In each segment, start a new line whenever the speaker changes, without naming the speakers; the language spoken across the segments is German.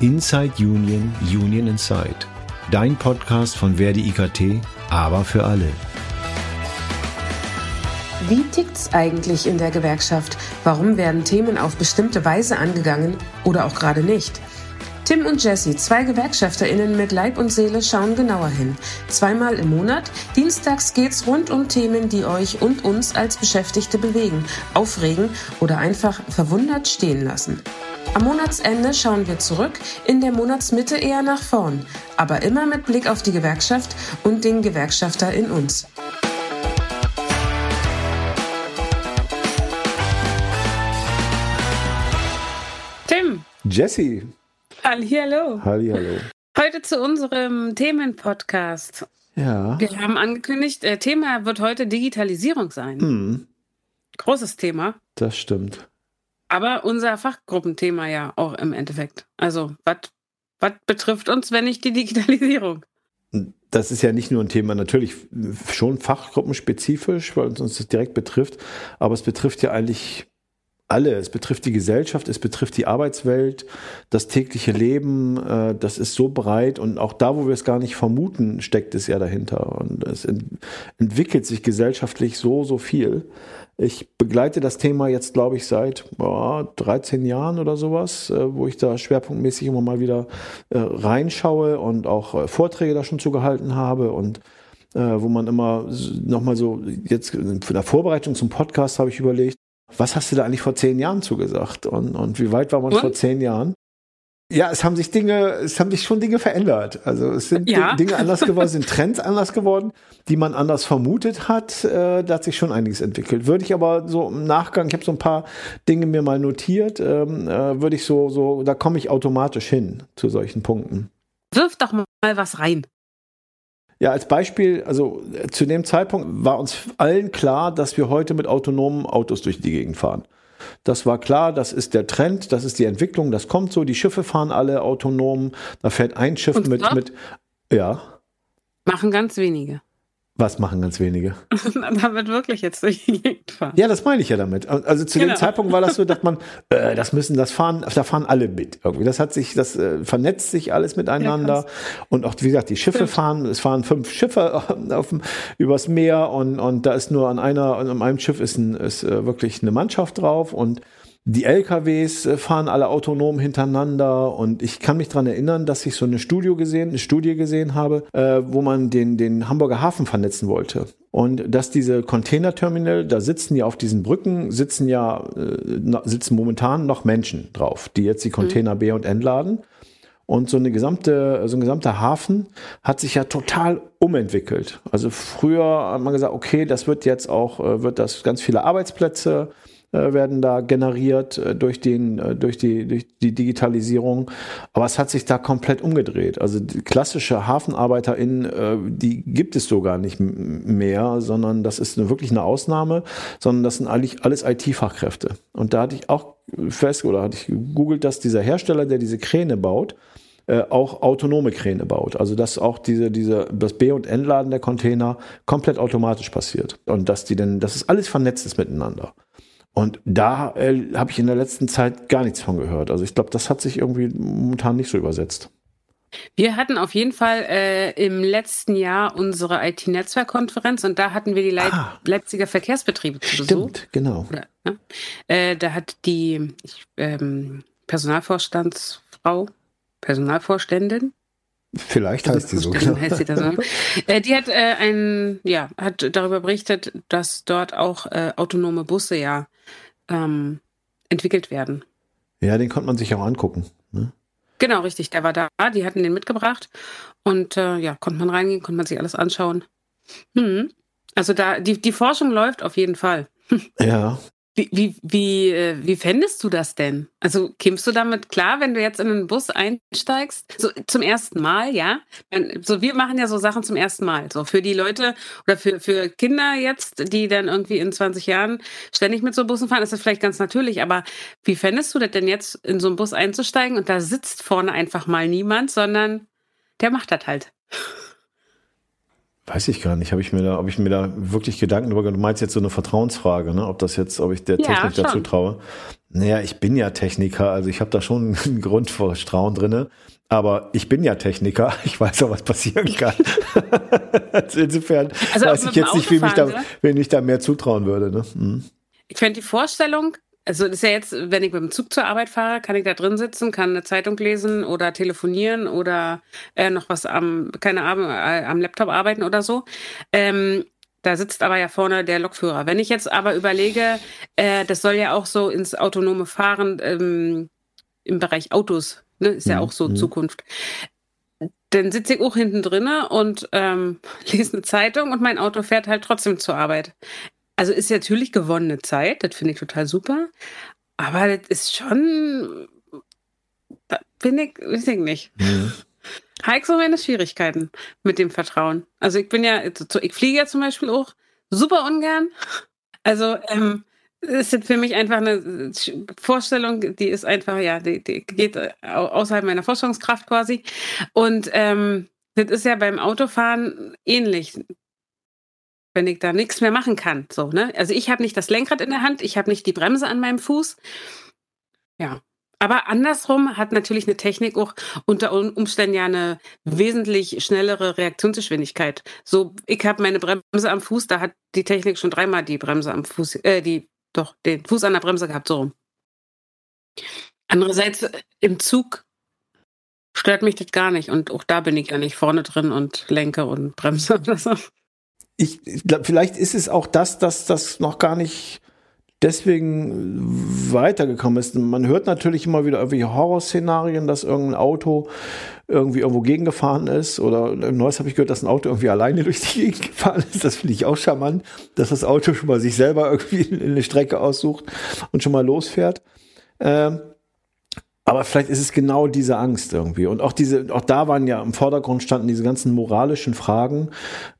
Inside Union, Union Inside. Dein Podcast von Verdi IKT, aber für alle.
Wie tickt's eigentlich in der Gewerkschaft? Warum werden Themen auf bestimmte Weise angegangen oder auch gerade nicht? Tim und Jesse, zwei GewerkschafterInnen mit Leib und Seele, schauen genauer hin. Zweimal im Monat. Dienstags geht's rund um Themen, die euch und uns als Beschäftigte bewegen, aufregen oder einfach verwundert stehen lassen. Am Monatsende schauen wir zurück, in der Monatsmitte eher nach vorn, aber immer mit Blick auf die Gewerkschaft und den Gewerkschafter in uns.
Tim.
Jesse.
Hallihallo.
Hallihallo.
Heute zu unserem Themenpodcast.
Ja.
Wir haben angekündigt, äh, Thema wird heute Digitalisierung sein.
Hm,
Großes Thema.
das stimmt.
Aber unser Fachgruppenthema ja auch im Endeffekt. Also, was betrifft uns, wenn nicht die Digitalisierung?
Das ist ja nicht nur ein Thema, natürlich schon fachgruppenspezifisch, weil uns das direkt betrifft, aber es betrifft ja eigentlich alle. Es betrifft die Gesellschaft, es betrifft die Arbeitswelt, das tägliche Leben. Äh, das ist so breit und auch da, wo wir es gar nicht vermuten, steckt es ja dahinter. Und es ent entwickelt sich gesellschaftlich so, so viel. Ich begleite das Thema jetzt, glaube ich, seit oh, 13 Jahren oder sowas, äh, wo ich da schwerpunktmäßig immer mal wieder äh, reinschaue und auch äh, Vorträge da schon zugehalten habe und äh, wo man immer nochmal so, jetzt für der Vorbereitung zum Podcast habe ich überlegt, was hast du da eigentlich vor zehn Jahren zugesagt und, und wie weit war man
Und?
vor zehn Jahren? Ja, es haben sich Dinge, es haben sich schon Dinge verändert. Also es sind
Ja.
Dinge anders geworden, sind Trends anders geworden, die man anders vermutet hat. Äh, da hat sich schon einiges entwickelt. Würde ich aber so im Nachgang, ich habe so ein paar Dinge mir mal notiert, ähm, äh, würde ich so, so, da komme ich automatisch hin zu solchen Punkten.
Wirf doch mal was rein.
Ja, als Beispiel, also äh, zu dem Zeitpunkt war uns allen klar, dass wir heute mit autonomen Autos durch die Gegend fahren. Das war klar, das ist der Trend, das ist die Entwicklung, das kommt so. Die Schiffe fahren alle autonom. Da fährt ein Schiff
Und
mit, mit, ja,
Machen ganz wenige.
Was machen ganz wenige?
da wird wirklich jetzt durch die Gegend fahren.
Ja, das meine ich ja damit. Also zu
Genau.
dem Zeitpunkt war das so, dass man, äh, das müssen, das fahren, da fahren alle mit irgendwie. Das hat sich, das äh, vernetzt sich alles miteinander. und auch, wie gesagt, die Schiffe
Stimmt.
fahren, es fahren fünf Schiffe auf dem, übers Meer und, und da ist nur an einer, an einem Schiff ist, ein, ist äh, wirklich eine Mannschaft drauf und die LKWs äh, fahren alle autonom hintereinander und ich kann mich dran erinnern, dass ich so eine Studio gesehen, eine Studie gesehen habe, äh, wo man den, den Hamburger Hafen vernetzen wollte. Und dass diese Containerterminal, da sitzen ja auf diesen Brücken, sitzen ja, äh, sitzen momentan noch Menschen drauf, die jetzt die Container B und entladen. Und so eine gesamte, so ein gesamter Hafen hat sich ja total umentwickelt. Also früher hat man gesagt, okay, das wird jetzt auch, äh, wird das ganz viele Arbeitsplätze werden da generiert äh, durch den, äh, durch die, durch die Digitalisierung. Aber es hat sich da komplett umgedreht. Also klassische HafenarbeiterInnen, äh, die gibt es so gar nicht mehr, sondern das ist wirklich eine Ausnahme, sondern das sind eigentlich alles IT-Fachkräfte. Und da hatte ich auch fest, oder hatte ich gegoogelt, dass dieser Hersteller, der diese Kräne baut, äh, auch autonome Kräne baut. Also dass auch diese, diese, das B- und Entladen der Container komplett automatisch passiert. Und dass die denn, dass es alles vernetzt ist miteinander. Und da äh, habe ich in der letzten Zeit gar nichts von gehört. Also ich glaube, das hat sich irgendwie momentan nicht so übersetzt.
Wir hatten auf jeden Fall äh, im letzten Jahr unsere IT-Netzwerkkonferenz und da hatten wir die Leip
Ah.
Leipziger Verkehrsbetriebe zu Besuch.
Stimmt, genau.
Oder, ne? äh, da hat die ich, ähm, Personalvorstandsfrau, Personalvorständin,
Vielleicht heißt die so. Genau.
heißt sie ne? äh, die hat äh, ein, ja, hat darüber berichtet, dass dort auch äh, autonome Busse ja ähm, entwickelt werden.
Ja, den konnte man sich auch angucken. Ne?
Genau, richtig, der war da, die hatten den mitgebracht und äh, ja, konnte man reingehen, konnte man sich alles anschauen. Hm. Also da, die, die Forschung läuft auf jeden Fall.
Ja,
Wie, wie, äh, wie fändest du das denn? Also kämst du damit klar, wenn du jetzt in einen Bus einsteigst? So zum ersten Mal, ja? So, wir machen ja so Sachen zum ersten Mal. So für die Leute oder für, für Kinder jetzt, die dann irgendwie in 20 Jahren ständig mit so Bussen fahren, ist das vielleicht ganz natürlich. Aber wie fändest du das denn jetzt, in so einen Bus einzusteigen und da sitzt vorne einfach mal niemand, sondern der macht das halt?
Weiß ich gar nicht. Habe ich mir da, ob ich mir da wirklich Gedanken darüber gemacht? Du meinst jetzt so eine Vertrauensfrage, ne? Ob das jetzt, ob ich der Technik ja, dazu traue. Naja, ich bin ja Techniker, also ich habe da schon einen Grund vor Strauen drinne. Aber ich bin ja Techniker, ich weiß auch, was passieren kann. also insofern also weiß ich jetzt nicht, wie mich da, wen ich da mehr zutrauen würde. Ne? Hm.
Ich fände die Vorstellung, also ist ja jetzt, wenn ich mit dem Zug zur Arbeit fahre, kann ich da drin sitzen, kann eine Zeitung lesen oder telefonieren oder äh, noch was am, keine Ahnung, äh, am Laptop arbeiten oder so. Ähm, da sitzt aber ja vorne der Lokführer. Wenn ich jetzt aber überlege, äh, das soll ja auch so ins autonome Fahren ähm, im Bereich Autos, ne, ist ja mhm. auch so mhm. Zukunft. Dann sitze ich auch hinten drinne und ähm, lese eine Zeitung und mein Auto fährt halt trotzdem zur Arbeit. Also ist natürlich gewonnene Zeit, das finde ich total super. Aber das ist schon, da bin ich, weiß ich nicht. Mhm. Habe so meine Schwierigkeiten mit dem Vertrauen. Also ich bin ja, ich fliege ja zum Beispiel auch super ungern. Also ähm, ist für mich einfach eine Vorstellung, die ist einfach, ja, die, die geht außerhalb meiner Vorstellungskraft quasi. Und ähm, das ist ja beim Autofahren ähnlich wenn ich da nichts mehr machen kann. So, ne? Also ich habe nicht das Lenkrad in der Hand, ich habe nicht die Bremse an meinem Fuß. Ja. Aber andersrum hat natürlich eine Technik auch unter Umständen ja eine wesentlich schnellere Reaktionsgeschwindigkeit. So, ich habe meine Bremse am Fuß, da hat die Technik schon dreimal die Bremse am Fuß, äh, die, doch, den Fuß an der Bremse gehabt, so rum. Andererseits im Zug stört mich das gar nicht. Und auch da bin ich ja nicht vorne drin und lenke und bremse oder so
ich, glaube, vielleicht ist es auch das, dass das noch gar nicht deswegen weitergekommen ist. Man hört natürlich immer wieder irgendwelche Horrorszenarien, dass irgendein Auto irgendwie irgendwo gegengefahren ist. Oder Neues habe ich gehört, dass ein Auto irgendwie alleine durch die Gegend gefahren ist. Das finde ich auch charmant, dass das Auto schon mal sich selber irgendwie eine Strecke aussucht und schon mal losfährt. Ähm, aber vielleicht ist es genau diese Angst irgendwie. Und auch diese, auch da waren ja im Vordergrund standen diese ganzen moralischen Fragen.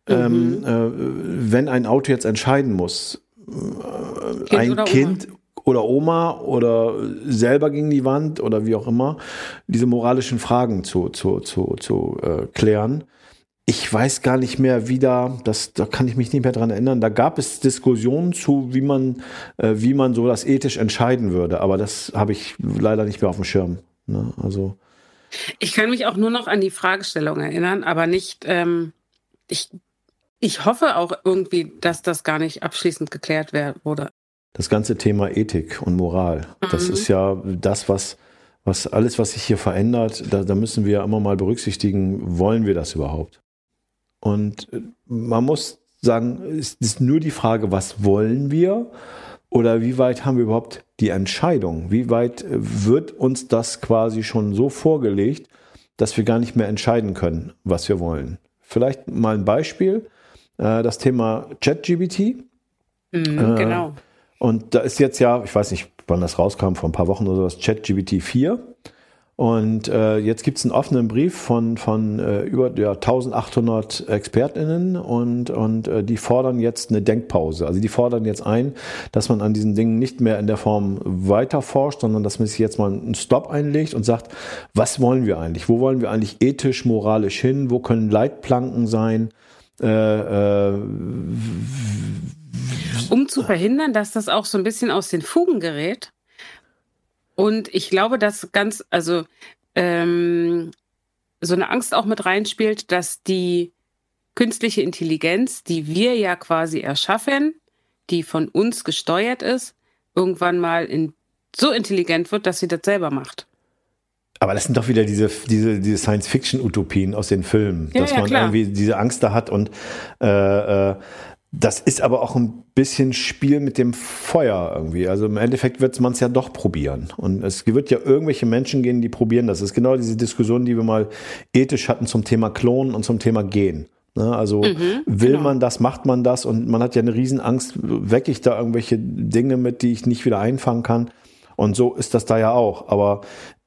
Mhm. Ähm, äh, wenn ein Auto jetzt entscheiden muss, äh, kind ein oder Kind Oma. oder Oma oder selber gegen die Wand oder wie auch immer, diese moralischen Fragen zu, zu, zu, zu äh, klären ich weiß gar nicht mehr, wie da, das, da kann ich mich nicht mehr dran erinnern. Da gab es Diskussionen zu, wie man, äh, wie man so das ethisch entscheiden würde. Aber das habe ich leider nicht mehr auf dem Schirm. Ne? Also.
Ich kann mich auch nur noch an die Fragestellung erinnern, aber nicht, ähm, ich, ich hoffe auch irgendwie, dass das gar nicht abschließend geklärt wurde.
Das ganze Thema Ethik und Moral, mhm. das ist ja das, was, was alles, was sich hier verändert, da, da müssen wir ja immer mal berücksichtigen, wollen wir das überhaupt? Und äh, man muss sagen, es ist nur die Frage, was wollen wir oder wie weit haben wir überhaupt die Entscheidung? Wie weit äh, wird uns das quasi schon so vorgelegt, dass wir gar nicht mehr entscheiden können, was wir wollen? Vielleicht mal ein Beispiel, äh, das Thema ChatGBT.
Mhm, genau.
Und da ist jetzt ja, ich weiß nicht, wann das rauskam, vor ein paar Wochen oder so, das ChatGBT 4. Und äh, jetzt gibt es einen offenen Brief von, von äh, über ja, 1800 ExpertInnen und, und äh, die fordern jetzt eine Denkpause. Also die fordern jetzt ein, dass man an diesen Dingen nicht mehr in der Form weiter forscht, sondern dass man sich jetzt mal einen Stop einlegt und sagt, was wollen wir eigentlich? Wo wollen wir eigentlich ethisch, moralisch hin? Wo können Leitplanken sein? Äh, äh,
um zu verhindern, dass das auch so ein bisschen aus den Fugen gerät, und ich glaube, dass ganz, also ähm, so eine Angst auch mit reinspielt, dass die künstliche Intelligenz, die wir ja quasi erschaffen, die von uns gesteuert ist, irgendwann mal in, so intelligent wird, dass sie das selber macht.
Aber das sind doch wieder diese, diese, diese Science-Fiction-Utopien aus den Filmen, ja, dass ja, man klar. irgendwie diese Angst da hat und äh, äh, das ist aber auch ein bisschen Spiel mit dem Feuer irgendwie. Also im Endeffekt wird man es ja doch probieren. Und es wird ja irgendwelche Menschen gehen, die probieren das. Das ist genau diese Diskussion, die wir mal ethisch hatten zum Thema Klonen und zum Thema Gen. Ne? Also mhm, will genau. man das, macht man das und man hat ja eine Riesenangst, wecke ich da irgendwelche Dinge mit, die ich nicht wieder einfangen kann. Und so ist das da ja auch. Aber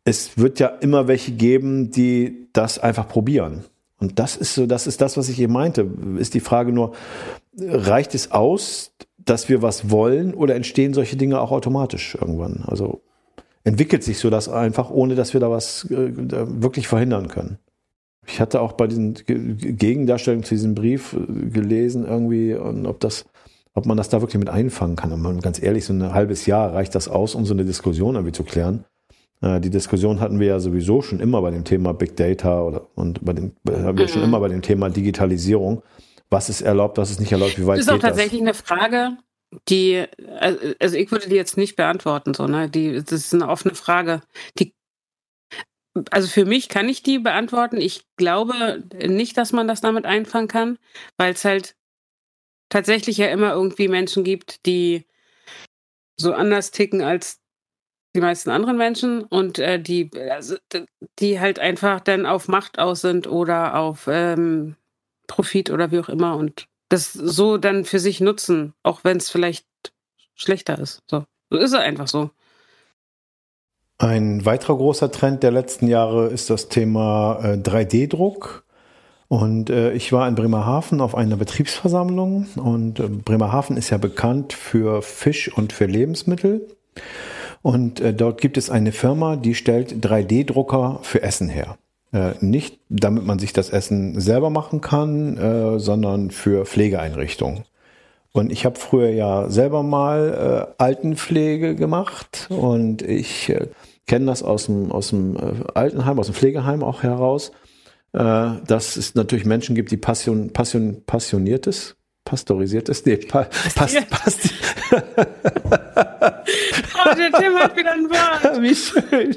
es wird ja immer welche geben, die das einfach probieren. Und das ist so, das ist das, was ich eben meinte. Ist die Frage nur, reicht es aus, dass wir was wollen oder entstehen solche Dinge auch automatisch irgendwann? Also entwickelt sich so das einfach, ohne dass wir da was äh, wirklich verhindern können. Ich hatte auch bei diesen Gegendarstellungen zu diesem Brief äh, gelesen irgendwie, und ob das, ob man das da wirklich mit einfangen kann. Und ganz ehrlich, so ein halbes Jahr reicht das aus, um so eine Diskussion irgendwie zu klären. Äh, die Diskussion hatten wir ja sowieso schon immer bei dem Thema Big Data oder und bei dem haben wir mhm. schon immer bei dem Thema Digitalisierung. Was ist erlaubt, was ist nicht erlaubt, wie weit
das? ist auch tatsächlich das? eine Frage, die, also ich würde die jetzt nicht beantworten, so, ne? Die, das ist eine offene Frage. Die also für mich kann ich die beantworten. Ich glaube nicht, dass man das damit einfangen kann, weil es halt tatsächlich ja immer irgendwie Menschen gibt, die so anders ticken als die meisten anderen Menschen und äh, die, also, die halt einfach dann auf Macht aus sind oder auf ähm, Profit oder wie auch immer und das so dann für sich nutzen, auch wenn es vielleicht schlechter ist. So, so ist es einfach so.
Ein weiterer großer Trend der letzten Jahre ist das Thema äh, 3D-Druck. Und äh, ich war in Bremerhaven auf einer Betriebsversammlung und äh, Bremerhaven ist ja bekannt für Fisch und für Lebensmittel. Und äh, dort gibt es eine Firma, die stellt 3D-Drucker für Essen her. Äh, nicht damit man sich das Essen selber machen kann, äh, sondern für Pflegeeinrichtungen. Und ich habe früher ja selber mal äh, Altenpflege gemacht und ich äh, kenne das aus dem, aus dem äh, Altenheim, aus dem Pflegeheim auch heraus, äh, dass es natürlich Menschen gibt, die passion, passion, passioniertes, pasteurisiertes, nee, pa, past, past,
Oh, der Tim hat wieder ein Wort.
Wie schön.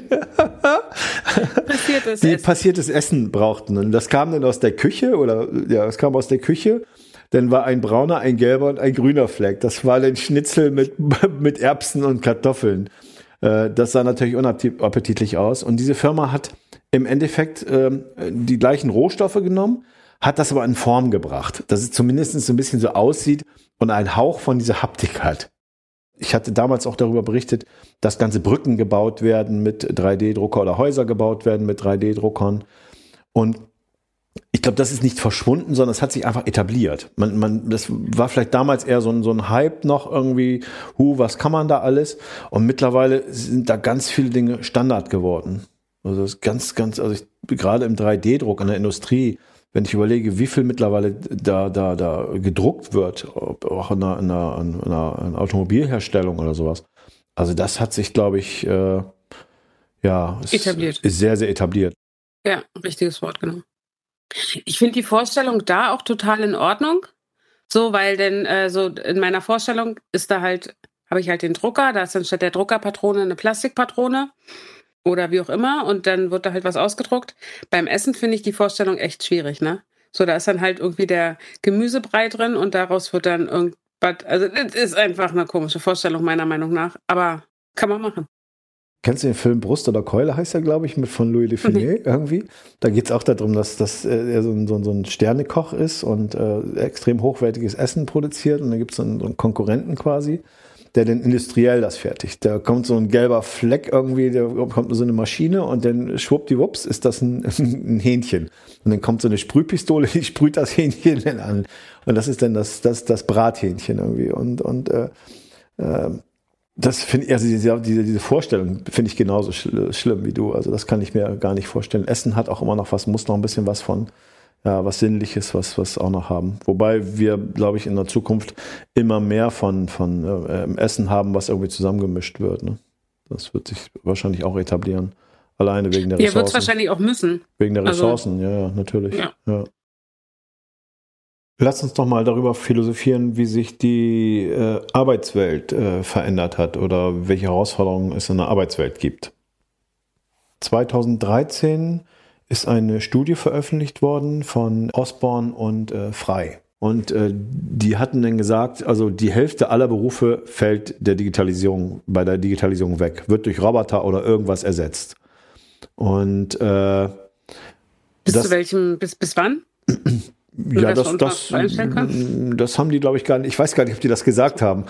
Passiertes die Essen. passiertes Essen brauchten. Und das kam dann aus der Küche oder ja, es kam aus der Küche. Dann war ein brauner, ein gelber und ein grüner Fleck. Das war dann Schnitzel mit, mit Erbsen und Kartoffeln. Äh, das sah natürlich unappetitlich aus. Und diese Firma hat im Endeffekt ähm, die gleichen Rohstoffe genommen, hat das aber in Form gebracht, dass es zumindest so ein bisschen so aussieht und einen Hauch von dieser Haptik hat. Ich hatte damals auch darüber berichtet, dass ganze Brücken gebaut werden mit 3D-Drucker oder Häuser gebaut werden mit 3D-Druckern. Und ich glaube, das ist nicht verschwunden, sondern es hat sich einfach etabliert. Man, man, das war vielleicht damals eher so ein, so ein Hype noch irgendwie, hu, was kann man da alles? Und mittlerweile sind da ganz viele Dinge Standard geworden. Also das ist ganz, ganz, also ich, gerade im 3D-Druck in der Industrie, wenn ich überlege, wie viel mittlerweile da, da, da gedruckt wird, auch in einer, in einer, in einer Automobilherstellung oder sowas. Also das hat sich, glaube ich, äh, ja,
etabliert.
Ist sehr, sehr etabliert.
Ja, richtiges Wort, genau. Ich finde die Vorstellung da auch total in Ordnung. So, weil denn äh, so in meiner Vorstellung ist da halt, habe ich halt den Drucker, da ist dann statt der Druckerpatrone eine Plastikpatrone oder wie auch immer und dann wird da halt was ausgedruckt. Beim Essen finde ich die Vorstellung echt schwierig, ne? So, da ist dann halt irgendwie der Gemüsebrei drin und daraus wird dann irgendwas, also das ist einfach eine komische Vorstellung meiner Meinung nach, aber kann man machen.
Kennst du den Film Brust oder Keule, heißt er, glaube ich, mit von Louis Define mhm. irgendwie? Da geht es auch darum, dass, dass äh, er so ein, so ein Sternekoch ist und äh, extrem hochwertiges Essen produziert. Und da gibt es so so einen Konkurrenten quasi, der dann industriell das fertigt. Da kommt so ein gelber Fleck irgendwie, da kommt so eine Maschine und dann schwuppdiwupps ist das ein, ein Hähnchen. Und dann kommt so eine Sprühpistole, die sprüht das Hähnchen dann an. Und das ist dann das, das, das Brathähnchen irgendwie. Und, und äh, äh, das finde ich, also diese, diese, Vorstellung finde ich genauso schl schlimm wie du. Also das kann ich mir gar nicht vorstellen. Essen hat auch immer noch was, muss noch ein bisschen was von, was Sinnliches, was, was auch noch haben. Wobei wir, glaube ich, in der Zukunft immer mehr von, von äh, Essen haben, was irgendwie zusammengemischt wird. Ne? Das wird sich wahrscheinlich auch etablieren. Alleine wegen der Ressourcen. Ja, wird es
wahrscheinlich auch müssen.
Wegen der also Ressourcen, also, ja, ja, natürlich. Ja. ja. Lass uns doch mal darüber philosophieren, wie sich die äh, Arbeitswelt äh, verändert hat oder welche Herausforderungen es in der Arbeitswelt gibt. 2013 ist eine Studie veröffentlicht worden von Osborne und äh, Frei. Und äh, die hatten dann gesagt, also die Hälfte aller Berufe fällt der Digitalisierung, bei der Digitalisierung weg, wird durch Roboter oder irgendwas ersetzt. Und äh,
bis das, zu welchem, bis, bis wann?
Ja, das, das, das haben die, glaube ich, gar nicht. Ich weiß gar nicht, ob die das gesagt haben.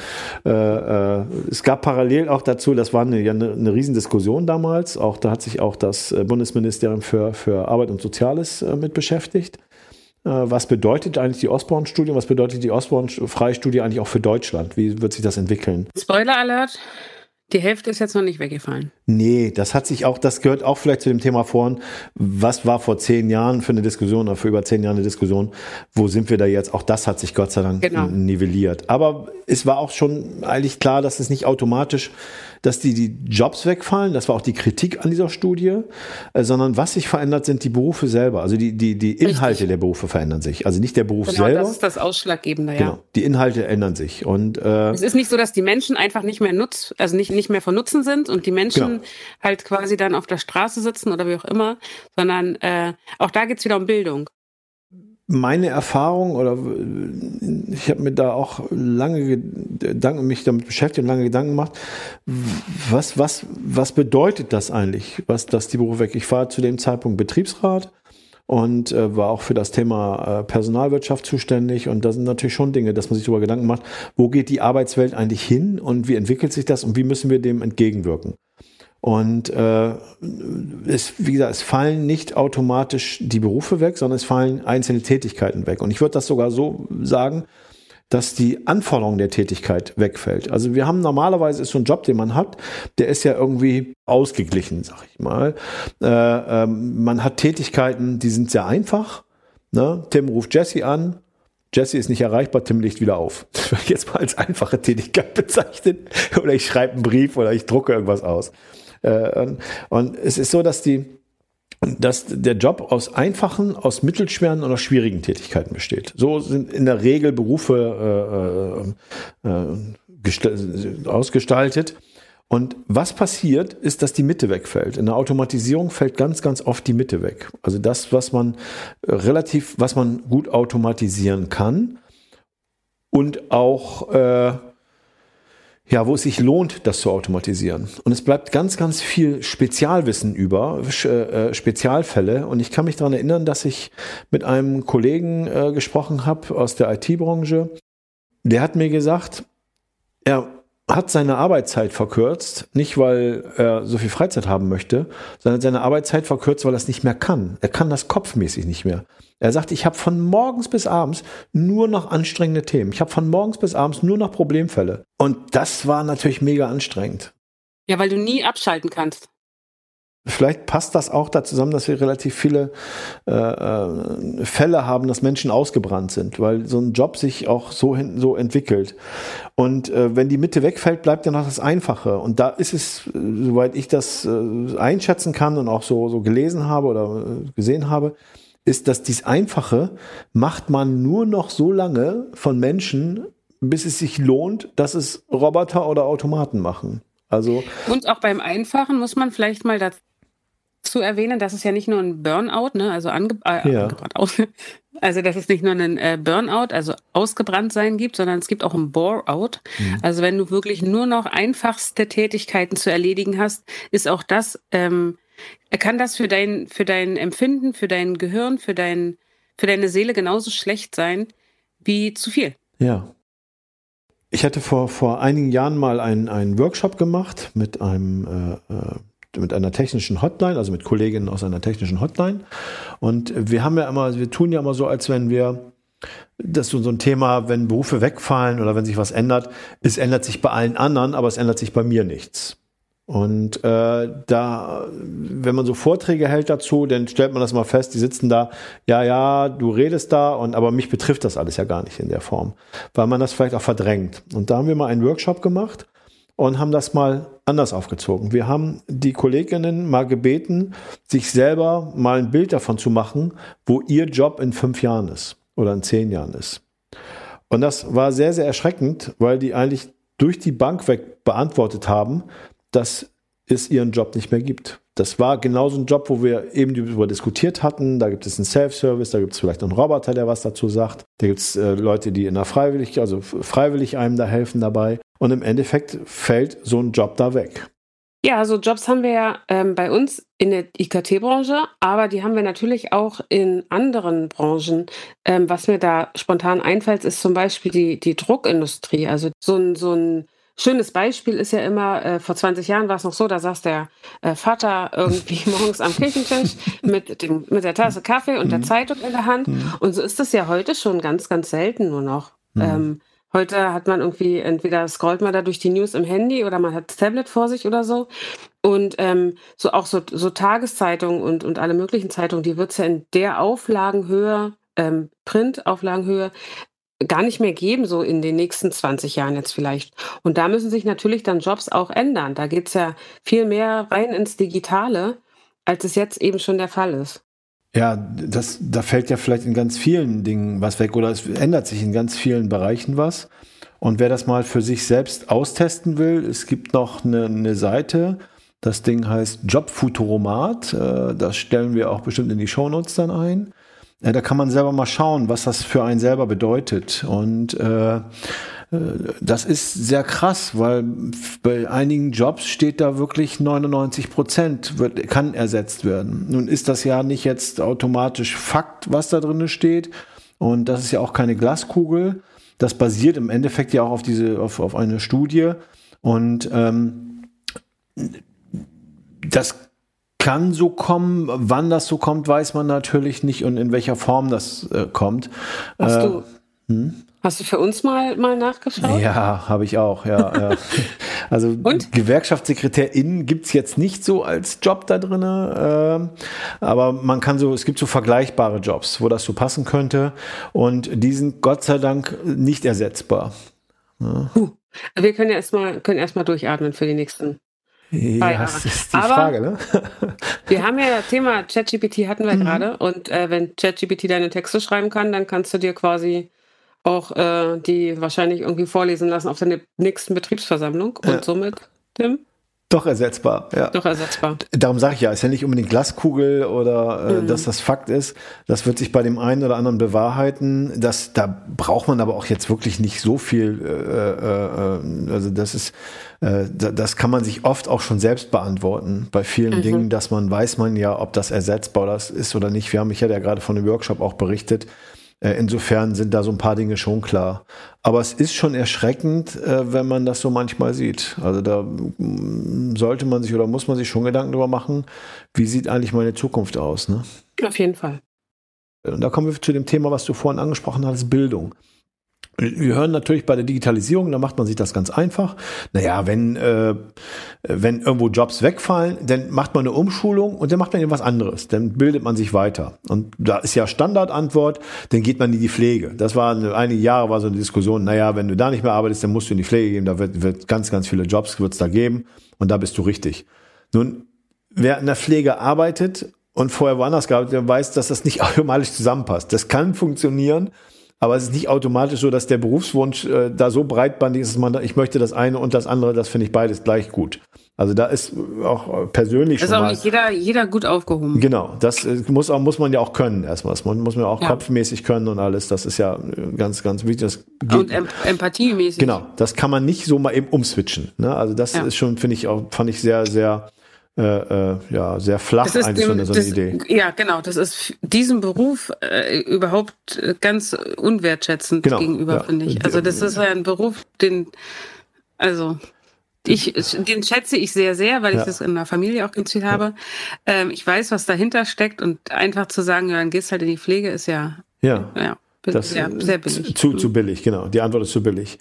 Äh, äh, es gab parallel auch dazu, das war eine, ja, eine, eine Riesendiskussion damals. Auch da hat sich auch das äh, Bundesministerium für, für Arbeit und Soziales äh, mit beschäftigt. Äh, was bedeutet eigentlich die Osborne-Studie? Was bedeutet die Osborne-Freie-Studie eigentlich auch für Deutschland? Wie wird sich das entwickeln?
Spoiler Alert. Die Hälfte ist jetzt noch nicht weggefallen.
Nee, das hat sich auch, das gehört auch vielleicht zu dem Thema vorhin. Was war vor zehn Jahren für eine Diskussion oder für über zehn Jahre eine Diskussion? Wo sind wir da jetzt? Auch das hat sich Gott sei Dank genau. nivelliert. Aber es war auch schon eigentlich klar, dass es nicht automatisch dass die, die Jobs wegfallen, das war auch die Kritik an dieser Studie, äh, sondern was sich verändert, sind die Berufe selber. Also die, die, die Inhalte Richtig. der Berufe verändern sich. Also nicht der Beruf genau, selber. Das
ist das Ausschlaggebende, ja. Genau,
die Inhalte ändern sich. Und,
äh, es ist nicht so, dass die Menschen einfach nicht mehr nutz, also nicht, nicht mehr von Nutzen sind und die Menschen genau. Halt quasi dann auf der Straße sitzen oder wie auch immer, sondern äh, auch da geht's wieder um Bildung
meine Erfahrung oder ich habe mir da auch lange Gedanken, mich damit beschäftigt und lange Gedanken gemacht, was, was, was bedeutet das eigentlich, was das die Berufe weg? Ich war zu dem Zeitpunkt Betriebsrat und äh, war auch für das Thema äh, Personalwirtschaft zuständig und da sind natürlich schon Dinge, dass man sich darüber Gedanken macht, wo geht die Arbeitswelt eigentlich hin und wie entwickelt sich das und wie müssen wir dem entgegenwirken? Und äh, es, wie gesagt, es fallen nicht automatisch die Berufe weg, sondern es fallen einzelne Tätigkeiten weg. Und ich würde das sogar so sagen, dass die Anforderung der Tätigkeit wegfällt. Also wir haben normalerweise ist so ein Job, den man hat, der ist ja irgendwie ausgeglichen, sag ich mal. Äh, äh, man hat Tätigkeiten, die sind sehr einfach. Ne? Tim ruft Jesse an, Jesse ist nicht erreichbar, Tim legt wieder auf. Das würde ich jetzt mal als einfache Tätigkeit bezeichnen. Oder ich schreibe einen Brief oder ich drucke irgendwas aus. Äh, und es ist so, dass die, dass der Job aus einfachen, aus mittelschweren oder schwierigen Tätigkeiten besteht. So sind in der Regel Berufe äh, äh, äh ausgestaltet. Und was passiert, ist, dass die Mitte wegfällt. In der Automatisierung fällt ganz, ganz oft die Mitte weg. Also das, was man relativ, was man gut automatisieren kann und auch äh, ja, wo es sich lohnt, das zu automatisieren. Und es bleibt ganz, ganz viel Spezialwissen über, äh, Spezialfälle. Und ich kann mich daran erinnern, dass ich mit einem Kollegen äh, gesprochen habe aus der IT-Branche. Der hat mir gesagt, er hat seine Arbeitszeit verkürzt, nicht weil er so viel Freizeit haben möchte, sondern seine Arbeitszeit verkürzt, weil er es nicht mehr kann. Er kann das kopfmäßig nicht mehr. Er sagt, ich habe von morgens bis abends nur noch anstrengende Themen. Ich habe von morgens bis abends nur noch Problemfälle. Und das war natürlich mega anstrengend.
Ja, weil du nie abschalten kannst.
Vielleicht passt das auch da zusammen, dass wir relativ viele äh, äh, Fälle haben, dass Menschen ausgebrannt sind, weil so ein Job sich auch so, hin, so entwickelt. Und äh, wenn die Mitte wegfällt, bleibt ja noch das Einfache. Und da ist es, äh, soweit ich das äh, einschätzen kann und auch so, so gelesen habe oder äh, gesehen habe, ist, dass dies Einfache macht man nur noch so lange von Menschen, bis es sich lohnt, dass es Roboter oder Automaten machen. Also
und auch beim Einfachen muss man vielleicht mal dazu zu erwähnen, dass es ja nicht nur ein Burnout, ne, also ange äh, ja. angebrannt, aus, also dass es nicht nur einen äh, Burnout, also ausgebrannt sein gibt, sondern es gibt auch ein Bore-out. Mhm. Also wenn du wirklich nur noch einfachste Tätigkeiten zu erledigen hast, ist auch das, ähm, kann das für dein, für dein Empfinden, für dein Gehirn, für dein, für deine Seele genauso schlecht sein wie zu viel.
Ja. Ich hatte vor, vor einigen Jahren mal einen, einen Workshop gemacht mit einem äh, äh mit einer technischen Hotline, also mit Kolleginnen aus einer technischen Hotline. Und wir haben ja immer, wir tun ja immer so, als wenn wir das ist so ein Thema, wenn Berufe wegfallen oder wenn sich was ändert, es ändert sich bei allen anderen, aber es ändert sich bei mir nichts. Und äh, da, wenn man so Vorträge hält dazu, dann stellt man das mal fest, die sitzen da, ja, ja, du redest da, und aber mich betrifft das alles ja gar nicht in der Form, weil man das vielleicht auch verdrängt. Und da haben wir mal einen Workshop gemacht und haben das mal anders aufgezogen. Wir haben die Kolleginnen mal gebeten, sich selber mal ein Bild davon zu machen, wo ihr Job in fünf Jahren ist oder in zehn Jahren ist. Und das war sehr, sehr erschreckend, weil die eigentlich durch die Bank weg beantwortet haben, dass es ihren Job nicht mehr gibt. Das war genauso ein Job, wo wir eben darüber diskutiert hatten. Da gibt es einen Self-Service, da gibt es vielleicht einen Roboter, der was dazu sagt. Da gibt es äh, Leute, die in der freiwillig, also freiwillig einem da helfen dabei. Und im Endeffekt fällt so ein Job da weg.
Ja, also Jobs haben wir ja ähm, bei uns in der IKT-Branche, aber die haben wir natürlich auch in anderen Branchen. Ähm, was mir da spontan einfällt, ist zum Beispiel die, die Druckindustrie. Also so ein, so ein schönes Beispiel ist ja immer, äh, vor 20 Jahren war es noch so, da saß der äh, Vater irgendwie morgens am Küchentisch mit, dem, mit der Tasse Kaffee und der mhm. Zeitung in der Hand. Mhm. Und so ist das ja heute schon ganz, ganz selten nur noch. Mhm. Ähm, heute hat man irgendwie, entweder scrollt man da durch die News im Handy oder man hat das Tablet vor sich oder so. Und ähm, so auch so, so Tageszeitungen und, und alle möglichen Zeitungen, die wird es ja in der Auflagenhöhe, ähm, Printauflagenhöhe, gar nicht mehr geben, so in den nächsten 20 Jahren jetzt vielleicht. Und da müssen sich natürlich dann Jobs auch ändern. Da geht es ja viel mehr rein ins Digitale, als es jetzt eben schon der Fall ist.
Ja, das, da fällt ja vielleicht in ganz vielen Dingen was weg oder es ändert sich in ganz vielen Bereichen was. Und wer das mal für sich selbst austesten will, es gibt noch eine, eine Seite, das Ding heißt Jobfuturomat. Äh, das stellen wir auch bestimmt in die Shownotes dann ein. Äh, da kann man selber mal schauen, was das für einen selber bedeutet. Und äh, das ist sehr krass, weil bei einigen Jobs steht da wirklich 99 Prozent kann ersetzt werden. Nun ist das ja nicht jetzt automatisch Fakt, was da drin steht. Und das ist ja auch keine Glaskugel. Das basiert im Endeffekt ja auch auf diese, auf, auf eine Studie. Und ähm, das kann so kommen. Wann das so kommt, weiß man natürlich nicht und in welcher Form das äh, kommt.
Hast äh, du? Hm? Hast du für uns mal, mal nachgeschaut?
Ja, habe ich auch, ja. ja. Also Und? GewerkschaftssekretärInnen gibt es jetzt nicht so als Job da drin, äh, aber man kann so, es gibt so vergleichbare Jobs, wo das so passen könnte und die sind Gott sei Dank nicht ersetzbar.
Ja. Wir können ja erstmal können erstmal durchatmen für die nächsten
ja, das ist die Aber Frage, ne?
wir haben ja das Thema ChatGPT hatten wir mhm. gerade und äh, wenn ChatGPT deine Texte schreiben kann, dann kannst du dir quasi auch äh, die wahrscheinlich irgendwie vorlesen lassen auf der nächsten Betriebsversammlung und ja. somit, Tim?
Doch ersetzbar, ja.
Doch ersetzbar.
Darum sage ich ja, ist ja nicht unbedingt Glaskugel oder äh, mhm. dass das Fakt ist. Das wird sich bei dem einen oder anderen bewahrheiten. Das, da braucht man aber auch jetzt wirklich nicht so viel. Äh, äh, also das ist, äh, das kann man sich oft auch schon selbst beantworten. Bei vielen mhm. Dingen, dass man weiß man ja, ob das ersetzbar ist oder nicht. Wir haben, ich hatte ja gerade von einem Workshop auch berichtet, äh, insofern sind da so ein paar Dinge schon klar. Aber es ist schon erschreckend, äh, wenn man das so manchmal sieht. Also da mm, sollte man sich oder muss man sich schon Gedanken darüber machen, wie sieht eigentlich meine Zukunft aus. Ne?
Auf jeden Fall.
Und da kommen wir zu dem Thema, was du vorhin angesprochen hast, Bildung. Wir hören natürlich bei der Digitalisierung, da macht man sich das ganz einfach. Naja, wenn, äh, wenn irgendwo Jobs wegfallen, dann macht man eine Umschulung und dann macht man etwas anderes. Dann bildet man sich weiter. Und da ist ja Standardantwort, dann geht man in die Pflege. Das war eine, einige Jahre war so eine Diskussion, naja, wenn du da nicht mehr arbeitest, dann musst du in die Pflege gehen, da wird, wird ganz, ganz viele Jobs wird's da geben und da bist du richtig. Nun, wer in der Pflege arbeitet und vorher woanders gearbeitet, der weiß, dass das nicht automatisch zusammenpasst. Das kann funktionieren, aber es ist nicht automatisch so, dass der Berufswunsch äh, da so breitbandig ist, dass man, ich möchte das eine und das andere, das finde ich beides gleich gut. Also da ist auch persönlich
das
schon.
Ist auch nicht jeder, jeder gut aufgehoben.
Genau, das äh, muss, auch, muss man ja auch können erstmal. Das muss man auch ja. kopfmäßig können und alles. Das ist ja äh, ganz, ganz wichtig.
Und em empathiemäßig.
Genau, das kann man nicht so mal eben umswitchen. Ne? Also das ja. ist schon, finde ich auch, fand ich sehr, sehr äh, äh, ja, sehr flach eigentlich dem, so eine, so eine
das,
Idee.
Ja, genau. Das ist diesem Beruf äh, überhaupt ganz unwertschätzend genau, gegenüber, ja. finde ich. Also das ist ja ein Beruf, den, also ich, den schätze ich sehr, sehr, weil ja. ich das in der Familie auch ganz viel habe. Ähm, ich weiß, was dahinter steckt und einfach zu sagen, ja, dann gehst halt in die Pflege, ist ja,
ja. ja das, ja, sehr billig. Zu, zu billig, genau. Die Antwort ist zu billig.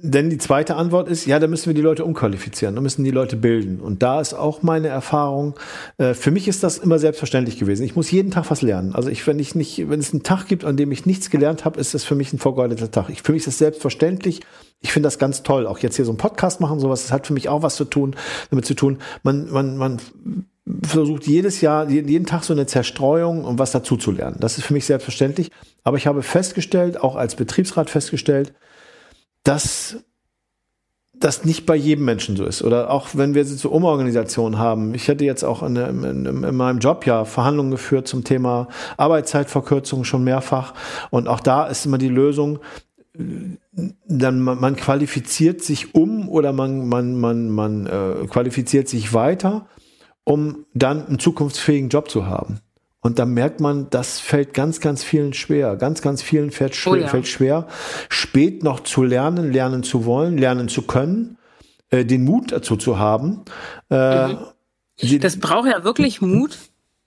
Denn die zweite Antwort ist, ja, da müssen wir die Leute umqualifizieren, da müssen die Leute bilden. Und da ist auch meine Erfahrung, äh, für mich ist das immer selbstverständlich gewesen. Ich muss jeden Tag was lernen. Also ich, wenn ich nicht, wenn es einen Tag gibt, an dem ich nichts gelernt habe, ist das für mich ein vorgeudeter Tag. Ich, für mich ist das selbstverständlich. Ich finde das ganz toll. Auch jetzt hier so einen Podcast machen, sowas, das hat für mich auch was zu tun, damit zu tun. Man, man, man versucht jedes Jahr, jeden Tag so eine Zerstreuung um was dazu zu lernen. Das ist für mich selbstverständlich. Aber ich habe festgestellt, auch als Betriebsrat festgestellt, dass das nicht bei jedem Menschen so ist. Oder auch wenn wir so Umorganisationen haben. Ich hätte jetzt auch in, in, in, meinem Job ja Verhandlungen geführt zum Thema Arbeitszeitverkürzung schon mehrfach. Und auch da ist immer die Lösung, dann man, man qualifiziert sich um oder man, man, man, man äh, qualifiziert sich weiter, um dann einen zukunftsfähigen Job zu haben. Und da merkt man, das fällt ganz, ganz vielen schwer. Ganz, ganz vielen fällt, schwer, oh ja. fällt schwer, spät noch zu lernen, lernen zu wollen, lernen zu können, äh, den Mut dazu zu haben. Äh,
mhm. Das braucht ja wirklich Mut.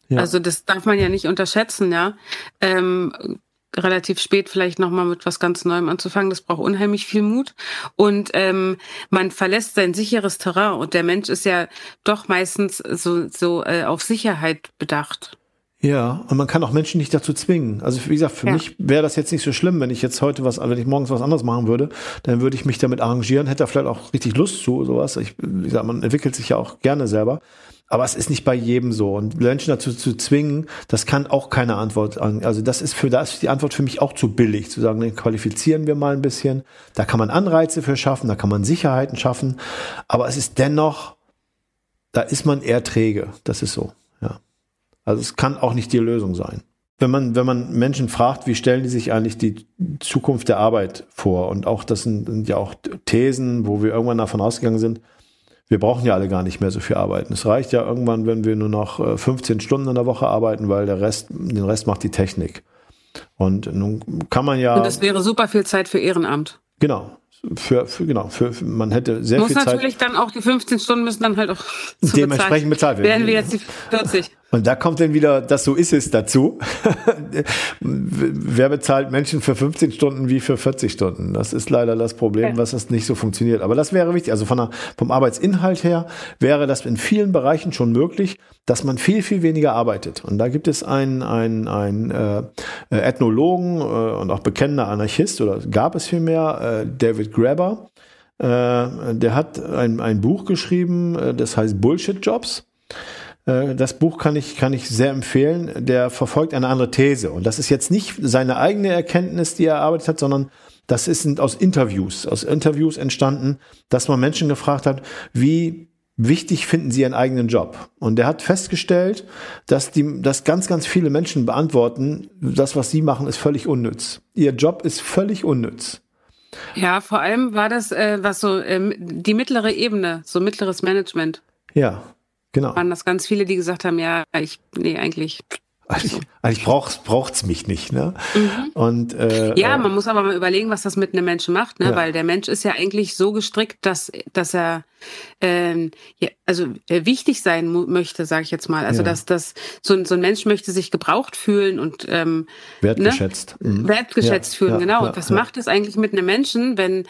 Ja. Also das darf man ja nicht unterschätzen, ja. Ähm, relativ spät vielleicht nochmal mit was ganz Neuem anzufangen. Das braucht unheimlich viel Mut. Und ähm, man verlässt sein sicheres Terrain und der Mensch ist ja doch meistens so, so äh, auf Sicherheit bedacht.
Ja, und man kann auch Menschen nicht dazu zwingen. Also wie gesagt, für ja. mich wäre das jetzt nicht so schlimm, wenn ich jetzt heute was, wenn ich morgens was anderes machen würde, dann würde ich mich damit arrangieren, hätte da vielleicht auch richtig Lust zu, sowas. Ich, wie gesagt, man entwickelt sich ja auch gerne selber. Aber es ist nicht bei jedem so. Und Menschen dazu zu zwingen, das kann auch keine Antwort an. Also das ist für, da ist die Antwort für mich auch zu billig, zu sagen, dann qualifizieren wir mal ein bisschen. Da kann man Anreize für schaffen, da kann man Sicherheiten schaffen. Aber es ist dennoch, da ist man eher träge. Das ist so. Also es kann auch nicht die Lösung sein. Wenn man, wenn man Menschen fragt, wie stellen die sich eigentlich die Zukunft der Arbeit vor? Und auch das sind, sind ja auch Thesen, wo wir irgendwann davon ausgegangen sind, wir brauchen ja alle gar nicht mehr so viel arbeiten. Es reicht ja irgendwann, wenn wir nur noch 15 äh, Stunden in der Woche arbeiten, weil der Rest, den Rest macht die Technik. Und nun kann man ja.
Und das wäre super viel Zeit für Ehrenamt.
Genau für, für genau, für, für, man hätte sehr Muss viel Zeit.
Muss natürlich dann auch die 15 Stunden müssen dann halt auch
dementsprechend bezahlt werden.
Werden wir jetzt die 40.
Und da kommt dann wieder, das so ist es dazu. Wer bezahlt Menschen für 15 Stunden wie für 40 Stunden? Das ist leider das Problem, was das nicht so funktioniert. Aber das wäre wichtig. Also von der, vom Arbeitsinhalt her wäre das in vielen Bereichen schon möglich, dass man viel, viel weniger arbeitet. Und da gibt es einen, einen, einen äh, Ethnologen äh, und auch bekennender Anarchist, oder gab es vielmehr, äh, David Graeber. Äh, der hat ein, ein Buch geschrieben, äh, das heißt Bullshit Jobs. Äh, das Buch kann ich, kann ich sehr empfehlen. Der verfolgt eine andere These. Und das ist jetzt nicht seine eigene Erkenntnis, die er erarbeitet hat, sondern das ist aus Interviews, aus Interviews entstanden, dass man Menschen gefragt hat, wie wichtig finden sie ihren eigenen Job? Und er hat festgestellt, dass die, dass ganz, ganz viele Menschen beantworten, das, was sie machen, ist völlig unnütz. Ihr Job ist völlig unnütz.
Ja, vor allem war das, äh, was so ähm, die mittlere Ebene, so mittleres Management.
Ja. Genau.
Waren das ganz viele, die gesagt haben, ja, ich, nee, eigentlich.
Eigentlich, eigentlich braucht braucht's mich nicht, ne? Mhm. Und äh,
ja, man muss aber mal überlegen, was das mit einem Menschen macht, ne? Ja. Weil der Mensch ist ja eigentlich so gestrickt, dass dass er ähm, ja, also äh, wichtig sein möchte, sage ich jetzt mal. Also ja. dass dass so, so ein Mensch möchte sich gebraucht fühlen und ähm,
wertgeschätzt,
ne? wertgeschätzt fühlen, genau. und was macht es eigentlich mit einem Menschen, wenn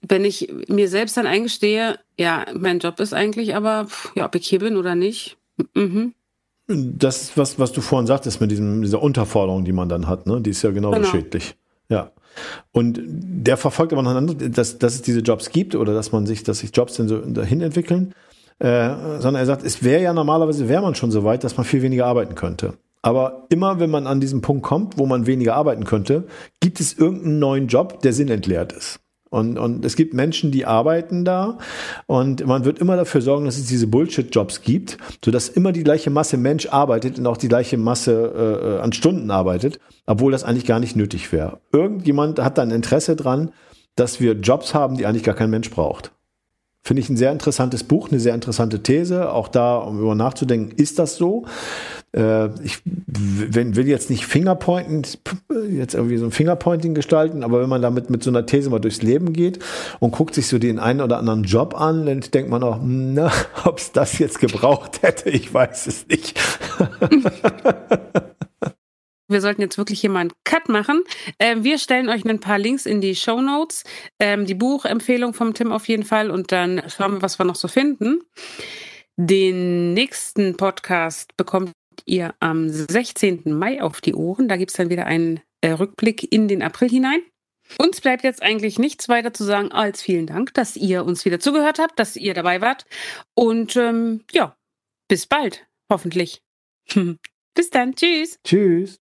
wenn ich mir selbst dann eingestehe, ja, mein Job ist eigentlich aber, ja, ob ich hier bin oder nicht. Mhm.
Das was, was du vorhin sagtest mit diesem, dieser Unterforderung, die man dann hat, ne? Die ist ja genauso genau. schädlich. Ja. Und der verfolgt aber noch ein anderes, dass, dass es diese Jobs gibt oder dass man sich, dass sich Jobs dann so dahin entwickeln. Äh, sondern er sagt, es wäre ja normalerweise, wäre man schon so weit, dass man viel weniger arbeiten könnte. Aber immer wenn man an diesen Punkt kommt, wo man weniger arbeiten könnte, gibt es irgendeinen neuen Job, der sinnentleert ist. Und, und es gibt Menschen, die arbeiten da und man wird immer dafür sorgen, dass es diese Bullshit-Jobs gibt, sodass immer die gleiche Masse Mensch arbeitet und auch die gleiche Masse äh, an Stunden arbeitet, obwohl das eigentlich gar nicht nötig wäre. Irgendjemand hat dann Interesse dran, dass wir Jobs haben, die eigentlich gar kein Mensch braucht. Finde ich ein sehr interessantes Buch, eine sehr interessante These. Auch da, um über nachzudenken, ist das so? Äh, ich will jetzt nicht Fingerpointing, jetzt irgendwie so ein Fingerpointing gestalten, aber wenn man damit mit so einer These mal durchs Leben geht und guckt sich so den einen oder anderen Job an, dann denkt man auch, na, ob es das jetzt gebraucht hätte, ich weiß es nicht.
Wir sollten jetzt wirklich hier mal einen Cut machen. Ähm, wir stellen euch ein paar Links in die Show Notes, ähm, die Buchempfehlung vom Tim auf jeden Fall und dann schauen wir, was wir noch so finden. Den nächsten Podcast bekommt ihr am 16. Mai auf die Ohren. Da gibt es dann wieder einen äh, Rückblick in den April hinein. Uns bleibt jetzt eigentlich nichts weiter zu sagen als vielen Dank, dass ihr uns wieder zugehört habt, dass ihr dabei wart. Und ähm, ja, bis bald, hoffentlich. bis dann. Tschüss.
Tschüss.